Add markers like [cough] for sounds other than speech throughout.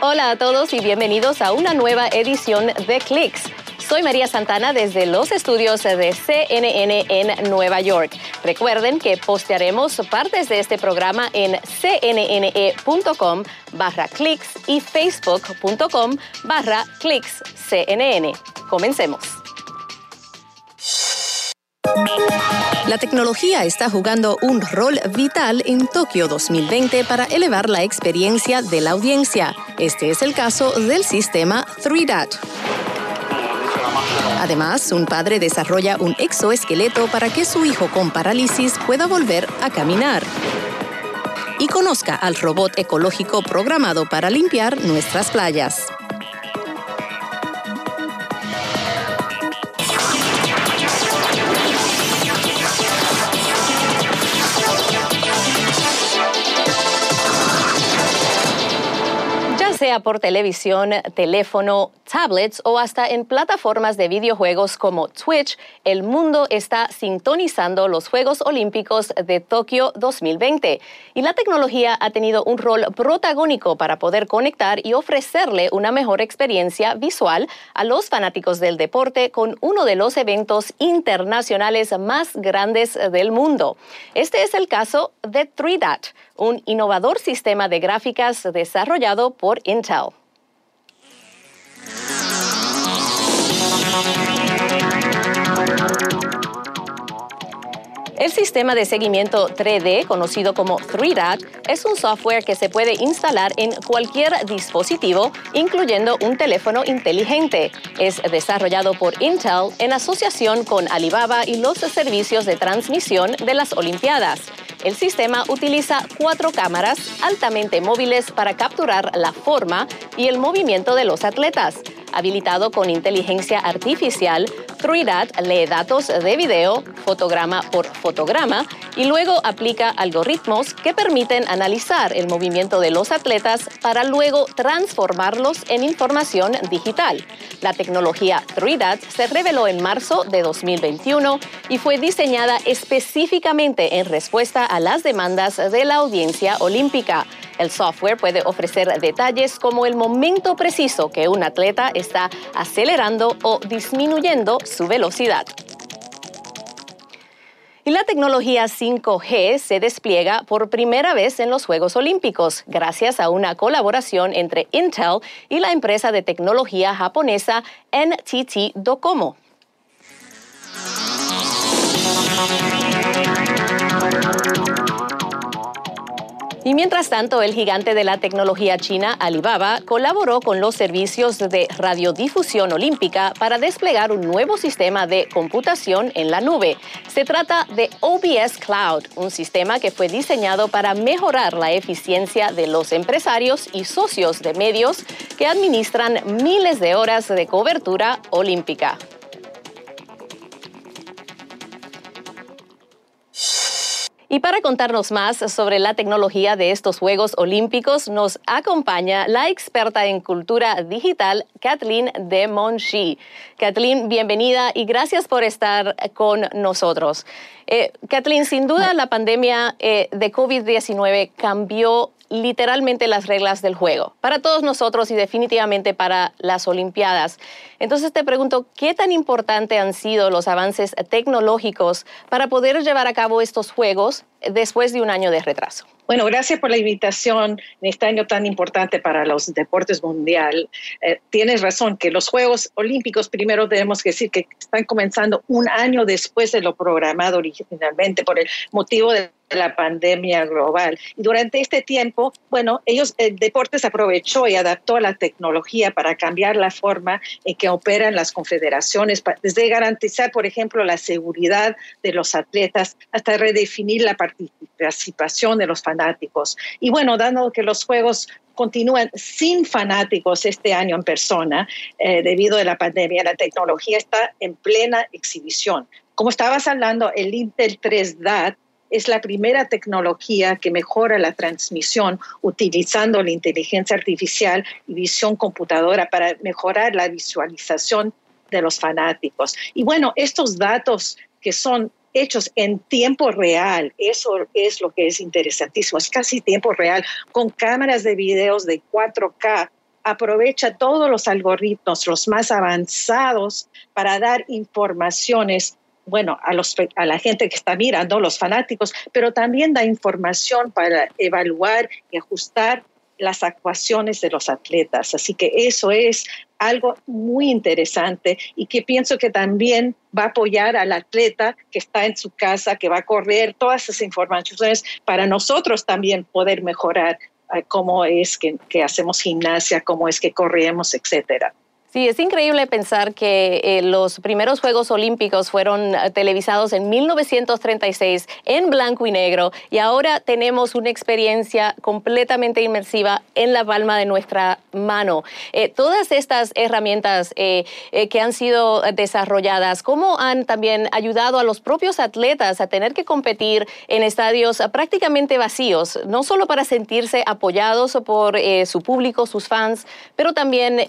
Hola a todos y bienvenidos a una nueva edición de Clicks. Soy María Santana desde los estudios de CNN en Nueva York. Recuerden que postearemos partes de este programa en cnne.com barra clicks y facebook.com barra clicks CNN. Comencemos. La tecnología está jugando un rol vital en Tokio 2020 para elevar la experiencia de la audiencia. Este es el caso del sistema 3DAT. Además, un padre desarrolla un exoesqueleto para que su hijo con parálisis pueda volver a caminar. Y conozca al robot ecológico programado para limpiar nuestras playas. Sea por televisión, teléfono, tablets o hasta en plataformas de videojuegos como Twitch, el mundo está sintonizando los Juegos Olímpicos de Tokio 2020. Y la tecnología ha tenido un rol protagónico para poder conectar y ofrecerle una mejor experiencia visual a los fanáticos del deporte con uno de los eventos internacionales más grandes del mundo. Este es el caso de 3DAT un innovador sistema de gráficas desarrollado por Intel. El sistema de seguimiento 3D, conocido como 3DAT, es un software que se puede instalar en cualquier dispositivo, incluyendo un teléfono inteligente. Es desarrollado por Intel en asociación con Alibaba y los servicios de transmisión de las Olimpiadas. El sistema utiliza cuatro cámaras altamente móviles para capturar la forma y el movimiento de los atletas. Habilitado con inteligencia artificial, 3DAT lee datos de video, fotograma por fotograma, y luego aplica algoritmos que permiten analizar el movimiento de los atletas para luego transformarlos en información digital. La tecnología 3DAT se reveló en marzo de 2021 y fue diseñada específicamente en respuesta a las demandas de la audiencia olímpica. El software puede ofrecer detalles como el momento preciso que un atleta está acelerando o disminuyendo su velocidad. Y la tecnología 5G se despliega por primera vez en los Juegos Olímpicos gracias a una colaboración entre Intel y la empresa de tecnología japonesa NTT Docomo. Y mientras tanto, el gigante de la tecnología china Alibaba colaboró con los servicios de radiodifusión olímpica para desplegar un nuevo sistema de computación en la nube. Se trata de OBS Cloud, un sistema que fue diseñado para mejorar la eficiencia de los empresarios y socios de medios que administran miles de horas de cobertura olímpica. Y para contarnos más sobre la tecnología de estos Juegos Olímpicos, nos acompaña la experta en cultura digital, Kathleen de Monchi. Kathleen, bienvenida y gracias por estar con nosotros. Eh, Kathleen, sin duda la pandemia eh, de COVID-19 cambió literalmente las reglas del juego para todos nosotros y definitivamente para las Olimpiadas. Entonces te pregunto, ¿qué tan importante han sido los avances tecnológicos para poder llevar a cabo estos Juegos Thanks. Después de un año de retraso? Bueno, gracias por la invitación en este año tan importante para los deportes mundial. Eh, tienes razón que los Juegos Olímpicos, primero tenemos que decir que están comenzando un año después de lo programado originalmente por el motivo de la pandemia global. Y durante este tiempo, bueno, ellos, el Deportes aprovechó y adaptó la tecnología para cambiar la forma en que operan las confederaciones, desde garantizar, por ejemplo, la seguridad de los atletas hasta redefinir la participación de los fanáticos. Y bueno, dado que los Juegos continúan sin fanáticos este año en persona eh, debido a la pandemia, la tecnología está en plena exhibición. Como estabas hablando, el Intel 3DAT es la primera tecnología que mejora la transmisión utilizando la inteligencia artificial y visión computadora para mejorar la visualización de los fanáticos. Y bueno, estos datos que son hechos en tiempo real, eso es lo que es interesantísimo, es casi tiempo real, con cámaras de videos de 4K aprovecha todos los algoritmos, los más avanzados, para dar informaciones bueno, a, los, a la gente que está mirando, los fanáticos, pero también da información para evaluar y ajustar las actuaciones de los atletas. Así que eso es algo muy interesante y que pienso que también va a apoyar al atleta que está en su casa, que va a correr todas esas informaciones para nosotros también poder mejorar eh, cómo es que, que hacemos gimnasia, cómo es que corremos, etcétera. Sí, es increíble pensar que eh, los primeros Juegos Olímpicos fueron eh, televisados en 1936 en blanco y negro y ahora tenemos una experiencia completamente inmersiva en la palma de nuestra mano. Eh, todas estas herramientas que han sido desarrolladas, ¿cómo han también ayudado a los propios atletas a tener que competir en estadios prácticamente vacíos, no solo para sentirse apoyados por su público, sus fans, pero también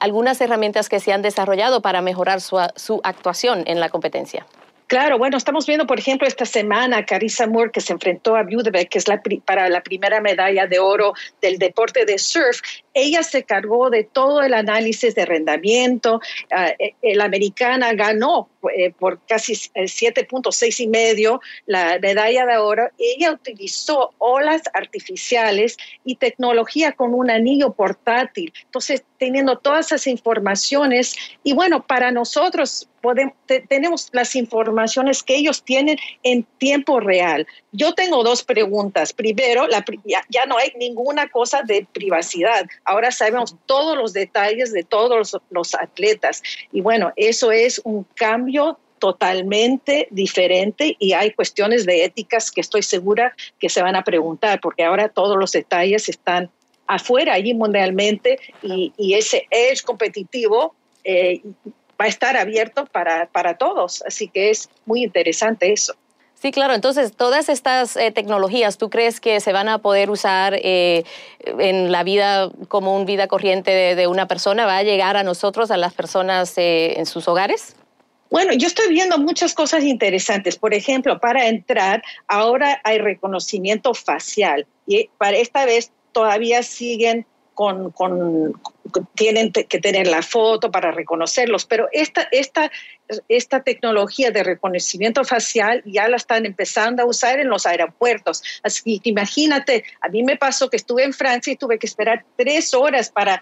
algunas herramientas que se han desarrollado para mejorar su, su actuación en la competencia? Claro, bueno, estamos viendo, por ejemplo, esta semana Carissa Moore que se enfrentó a Budebeck, que es la, para la primera medalla de oro del deporte de surf. Ella se cargó de todo el análisis de rendimiento. Uh, el americana ganó eh, por casi 7.6 y medio la medalla de oro. Ella utilizó olas artificiales y tecnología con un anillo portátil. Entonces, teniendo todas esas informaciones y bueno, para nosotros podemos, tenemos las informaciones que ellos tienen en tiempo real. Yo tengo dos preguntas. Primero, la, ya, no hay ninguna cosa de privacidad. Ahora sabemos todos los detalles de todos los atletas. Y bueno, eso es un cambio totalmente diferente y hay cuestiones de éticas que estoy segura que se van a preguntar, porque ahora todos los detalles están afuera, allí mundialmente, y, ese edge competitivo eh, va a estar abierto para, para todos. Así que es muy interesante eso. Sí, claro. Entonces, todas estas eh, tecnologías, ¿tú crees que se van a poder usar eh, en la vida como un vida corriente de, una persona? ¿Va a llegar a nosotros, a las personas en sus hogares? Bueno, yo estoy viendo muchas cosas interesantes. Por ejemplo, para entrar, ahora hay reconocimiento facial y para esta vez todavía siguen con, tienen que tener la foto para reconocerlos, pero esta, esta, esta tecnología de reconocimiento facial ya la están empezando a usar en los aeropuertos. Así que imagínate, a mí me pasó que estuve en Francia y tuve que esperar tres horas para,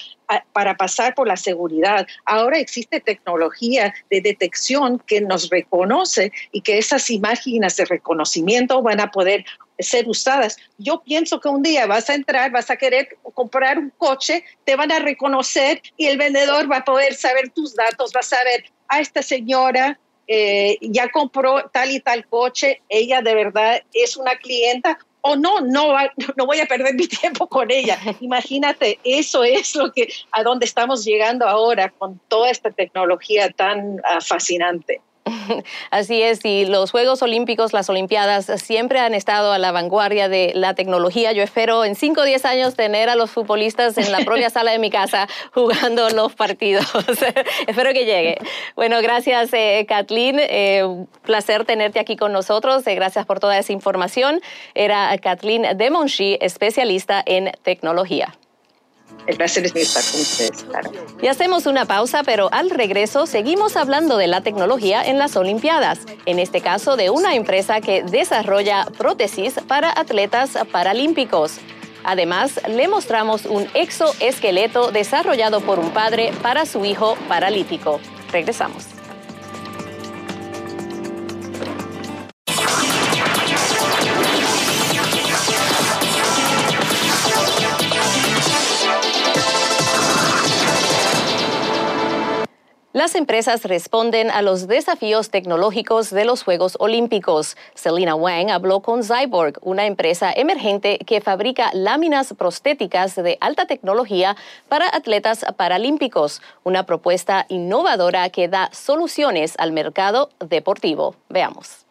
para pasar por la seguridad. Ahora existe tecnología de detección que nos reconoce y que esas imágenes de reconocimiento van a poder ser usadas. Yo pienso que un día vas a entrar, vas a querer comprar un coche, te van a reconocer y el vendedor va a poder saber tus datos, va a saber, a esta señora eh, ya compró tal y tal coche, ella de verdad es una clienta o no, no, no voy a perder mi [laughs] tiempo con ella. [laughs] Imagínate, eso es lo que, a dónde estamos llegando ahora con toda esta tecnología tan ah, fascinante. [laughs] Así es, y los Juegos Olímpicos, las Olimpiadas, siempre han estado a la vanguardia de la tecnología. Yo espero en 5 o 10 años tener a los futbolistas en la propia sala de mi casa [laughs] jugando los partidos. [laughs] espero que llegue. Bueno, gracias, eh, Kathleen. Eh, placer tenerte aquí con nosotros. Eh, gracias por toda esa información. Era Kathleen Demonchi, especialista en tecnología. El placer es mío estar con ustedes, Y hacemos una pausa, pero al regreso seguimos hablando de la tecnología en las Olimpiadas. En este caso, de una empresa que desarrolla prótesis para atletas paralímpicos. Además, le mostramos un exoesqueleto desarrollado por un padre para su hijo paralítico. Regresamos. Las empresas responden a los desafíos tecnológicos de los Juegos Olímpicos. Selina Wang habló con Zyborg, una empresa emergente que fabrica láminas prostéticas de alta tecnología para atletas paralímpicos, una propuesta innovadora que da soluciones al mercado deportivo. Veamos.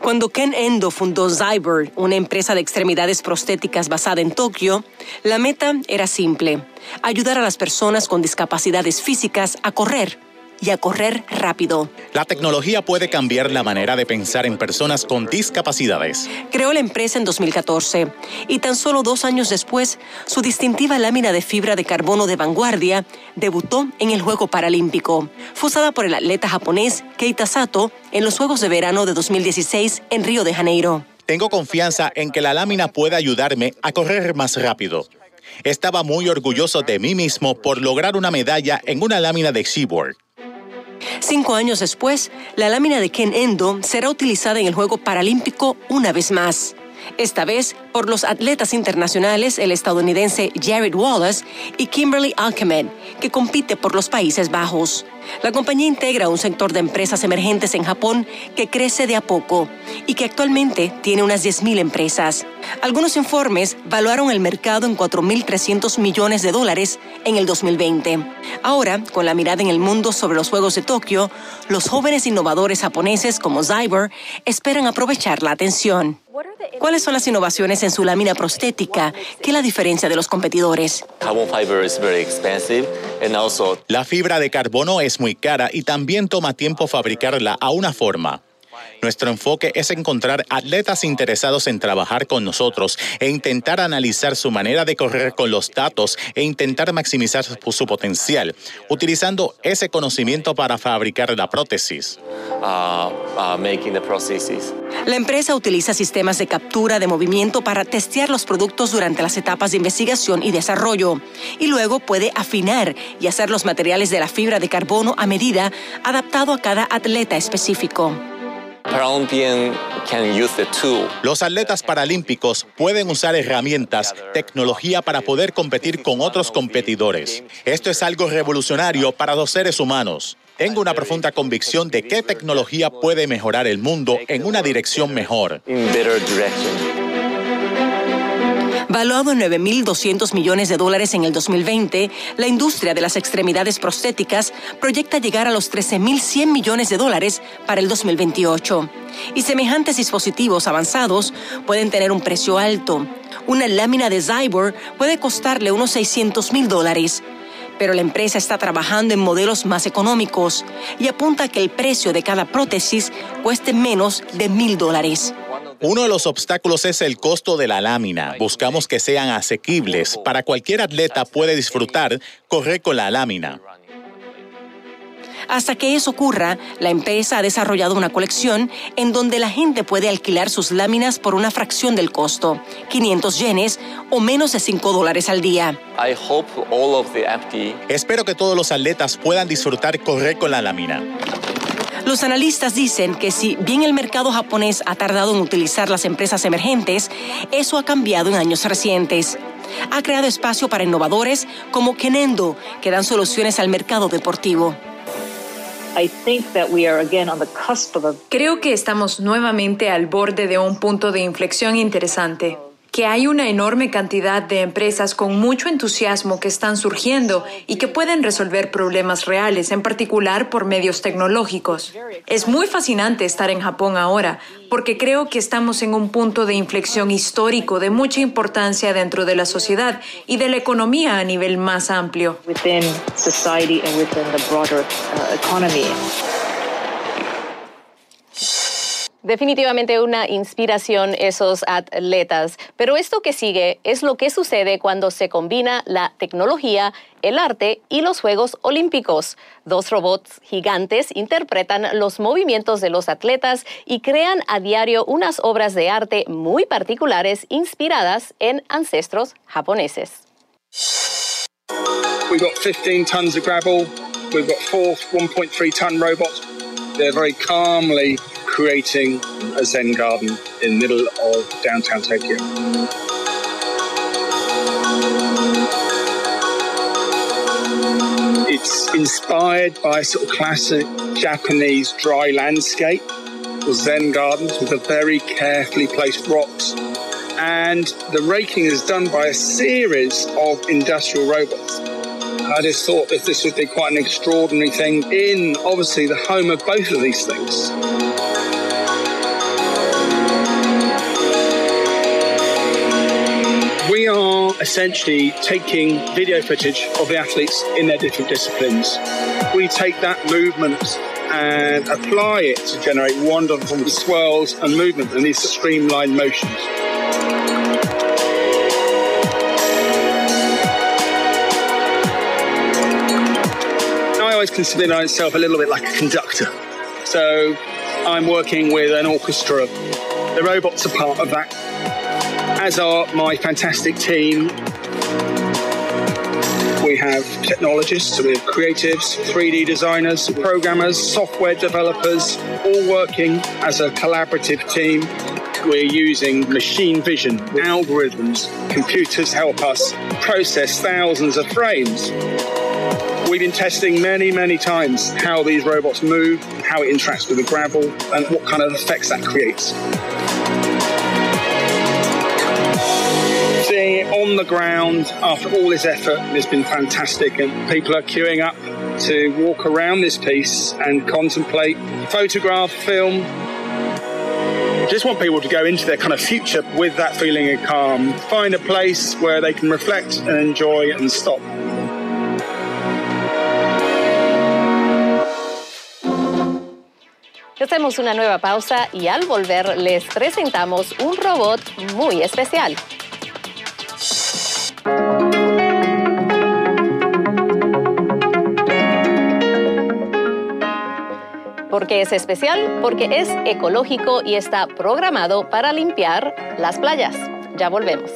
Cuando Ken Endo fundó Zyber, una empresa de extremidades prostéticas basada en Tokio, la meta era simple, ayudar a las personas con discapacidades físicas a correr y a correr rápido. La tecnología puede cambiar la manera de pensar en personas con discapacidades. Creó la empresa en 2014 y tan solo dos años después, su distintiva lámina de fibra de carbono de vanguardia debutó en el Juego Paralímpico. Fue usada por el atleta japonés Keita Sato en los Juegos de Verano de 2016 en Río de Janeiro. Tengo confianza en que la lámina pueda ayudarme a correr más rápido. Estaba muy orgulloso de mí mismo por lograr una medalla en una lámina de Seaboard. Cinco años después, la lámina de Ken Endo será utilizada en el Juego Paralímpico una vez más. Esta vez por los atletas internacionales, el estadounidense Jared Wallace y Kimberly Alkemed, que compite por los Países Bajos. La compañía integra un sector de empresas emergentes en Japón que crece de a poco y que actualmente tiene unas 10.000 empresas. Algunos informes valuaron el mercado en 4.300 millones de dólares en el 2020. Ahora, con la mirada en el mundo sobre los Juegos de Tokio, los jóvenes innovadores japoneses como Zyber esperan aprovechar la atención. ¿Cuáles son las innovaciones en su lámina prostética que la diferencia de los competidores? La fibra de carbono es muy cara y también toma tiempo fabricarla a una forma. Nuestro enfoque es encontrar atletas interesados en trabajar con nosotros e intentar analizar su manera de correr con los datos e intentar maximizar su, potencial, utilizando ese conocimiento para fabricar la prótesis. Uh, uh, la empresa utiliza sistemas de captura de movimiento para testear los productos durante las etapas de investigación y desarrollo y luego puede afinar y hacer los materiales de la fibra de carbono a medida adaptado a cada atleta específico. Los atletas paralímpicos pueden usar herramientas, tecnología para poder competir con otros competidores. Esto es algo revolucionario para los seres humanos. Tengo una profunda convicción de que tecnología puede mejorar el mundo en una dirección mejor. Valuado en 9.200 millones de dólares en el 2020, la industria de las extremidades prostéticas proyecta llegar a los 13.100 millones de dólares para el 2028. Y semejantes dispositivos avanzados pueden tener un precio alto. Una lámina de Zyborg puede costarle unos 600 mil dólares pero la empresa está trabajando en modelos más económicos y apunta que el precio de cada prótesis cueste menos de mil dólares. Uno de los obstáculos es el costo de la lámina. Buscamos que sean asequibles para cualquier atleta puede disfrutar correr con la lámina. Hasta que eso ocurra, la empresa ha desarrollado una colección en donde la gente puede alquilar sus láminas por una fracción del costo, 500 yenes o menos de 5 dólares al día. Espero que todos los atletas puedan disfrutar correr con la lámina. Los analistas dicen que si bien el mercado japonés ha tardado en utilizar las empresas emergentes, eso ha cambiado en años recientes. Ha creado espacio para innovadores como Kenendo, que dan soluciones al mercado deportivo. Creo que estamos nuevamente al borde de un punto de inflexión interesante. Que hay una enorme cantidad de empresas con mucho entusiasmo que están surgiendo y que pueden resolver problemas reales, en particular por medios tecnológicos. Es muy fascinante estar en Japón ahora, porque creo que estamos en un punto de inflexión histórico de mucha importancia dentro de la sociedad y de la economía a nivel más amplio. Definitivamente una inspiración esos atletas, pero esto que sigue es lo que sucede cuando se combina la tecnología, el arte y los Juegos Olímpicos. Dos robots gigantes interpretan los movimientos de los atletas y crean a diario unas obras de arte muy particulares inspiradas en ancestros japoneses. We've got 15 tons of gravel. We've got four 1.3 ton robots. They're very calmly creating a Zen garden in the middle of downtown Tokyo. It's inspired by sort of classic Japanese dry landscape, or Zen gardens with a very carefully placed rocks. And the raking is done by a series of industrial robots. I just thought that this would be quite an extraordinary thing in obviously the home of both of these things. Essentially taking video footage of the athletes in their different disciplines. We take that movement and apply it to generate wonderful swirls and movement and these streamlined motions. I always consider myself a little bit like a conductor. So I'm working with an orchestra. The robots are part of that as are my fantastic team. We have technologists, we have creatives, 3D designers, programmers, software developers, all working as a collaborative team. We're using machine vision, algorithms, computers help us process thousands of frames. We've been testing many, many times how these robots move, how it interacts with the gravel, and what kind of effects that creates. Seeing it on the ground after all this effort has been fantastic, and people are queuing up to walk around this piece and contemplate, photograph, film. Just want people to go into their kind of future with that feeling of calm, find a place where they can reflect and enjoy and stop. Hacemos una nueva pausa y al volver les presentamos un robot muy especial. ¿Por qué es especial? Porque es ecológico y está programado para limpiar las playas. Ya volvemos.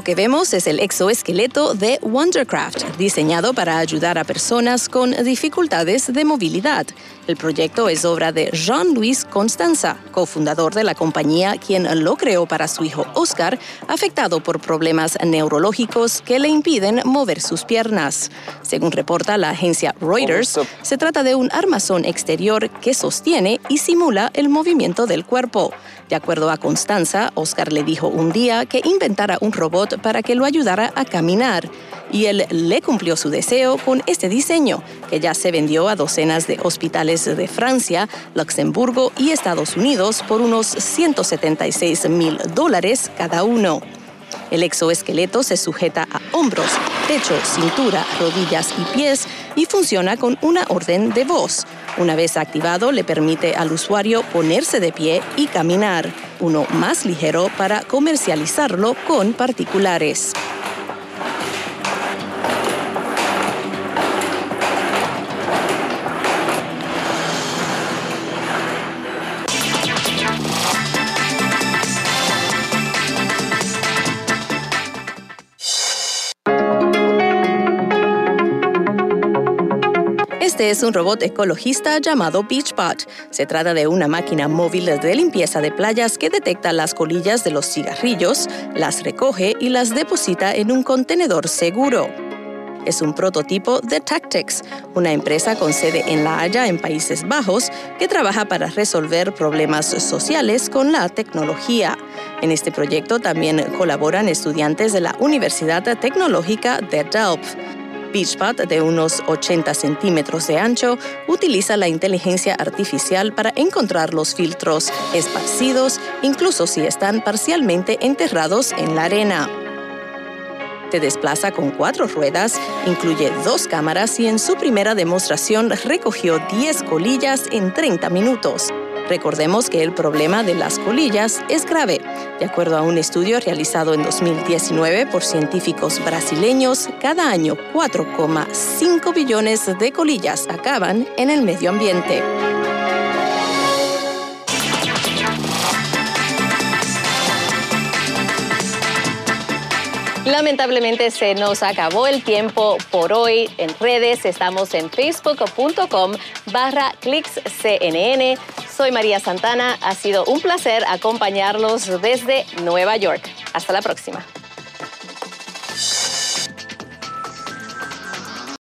Esto que vemos es el exoesqueleto de Wondercraft, diseñado para ayudar a personas con dificultades de movilidad. El proyecto es obra de Jean-Louis Constanza, cofundador de la compañía, quien lo creó para su hijo Oscar, afectado por problemas neurológicos que le impiden mover sus piernas. Según reporta la agencia Reuters, se trata de un armazón exterior que sostiene y simula el movimiento del cuerpo. De acuerdo a Constanza, Oscar le dijo un día que inventara un robot para que lo ayudara a caminar. Y él le cumplió su deseo con este diseño, que ya se vendió a docenas de hospitales de Francia, Luxemburgo y Estados Unidos por unos 176 mil dólares cada uno. El exoesqueleto se sujeta a hombros, pecho, cintura, rodillas y pies y funciona con una orden de voz. Una vez activado, le permite al usuario ponerse de pie y caminar, uno más ligero para comercializarlo con particulares. Es un robot ecologista llamado BeachBot. Se trata de una máquina móvil de limpieza de playas que detecta las colillas de los cigarrillos, las recoge y las deposita en un contenedor seguro. Es un prototipo de Tactics, una empresa con sede en La Haya, en Países Bajos, que trabaja para resolver problemas sociales con la tecnología. En este proyecto también colaboran estudiantes de la Universidad Tecnológica de Delft. Beachbot, de unos 80 centímetros de ancho, utiliza la inteligencia artificial para encontrar los filtros esparcidos, incluso si están parcialmente enterrados en la arena. Te desplaza con cuatro ruedas, incluye dos cámaras y en su primera demostración recogió 10 colillas en 30 minutos. Recordemos que el problema de las colillas es grave. De acuerdo a un estudio realizado en 2019 por científicos brasileños, cada año 4,5 billones de colillas acaban en el medio ambiente. Lamentablemente se nos acabó el tiempo por hoy. En redes estamos en facebook.com barra. Soy María Santana. Ha sido un placer acompañarlos desde Nueva York. Hasta la próxima.